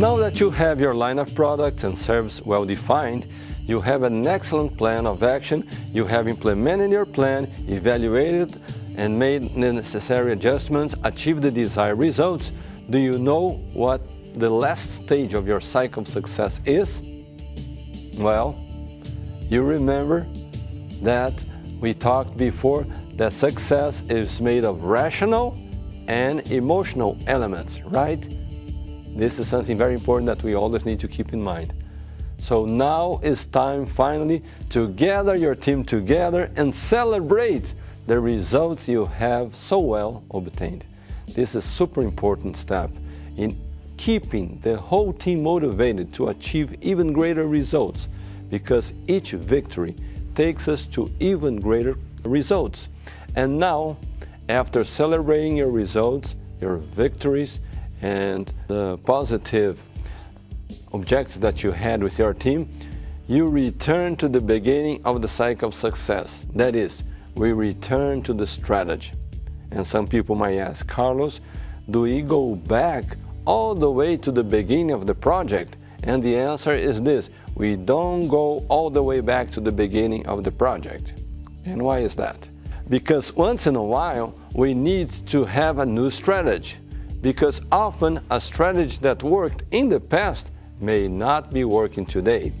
Now that you have your line of products and services well defined, you have an excellent plan of action, you have implemented your plan, evaluated and made the necessary adjustments, achieved the desired results, do you know what the last stage of your cycle of success is? Well, you remember that we talked before that success is made of rational and emotional elements, right? This is something very important that we always need to keep in mind. So now is time finally to gather your team together and celebrate the results you have so well obtained. This is a super important step in keeping the whole team motivated to achieve even greater results because each victory takes us to even greater results. And now, after celebrating your results, your victories, and the positive objects that you had with your team, you return to the beginning of the cycle of success. That is, we return to the strategy. And some people might ask, Carlos, do we go back all the way to the beginning of the project? And the answer is this we don't go all the way back to the beginning of the project. And why is that? Because once in a while, we need to have a new strategy. Because often a strategy that worked in the past may not be working today.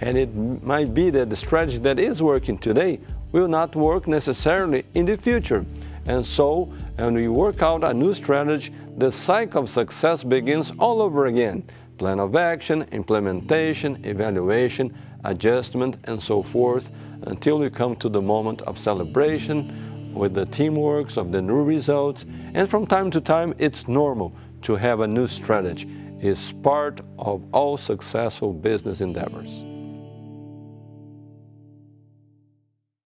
And it might be that the strategy that is working today will not work necessarily in the future. And so, when we work out a new strategy, the cycle of success begins all over again. Plan of action, implementation, evaluation, adjustment, and so forth, until we come to the moment of celebration with the teamworks of the new results. And from time to time, it's normal to have a new strategy. It's part of all successful business endeavors.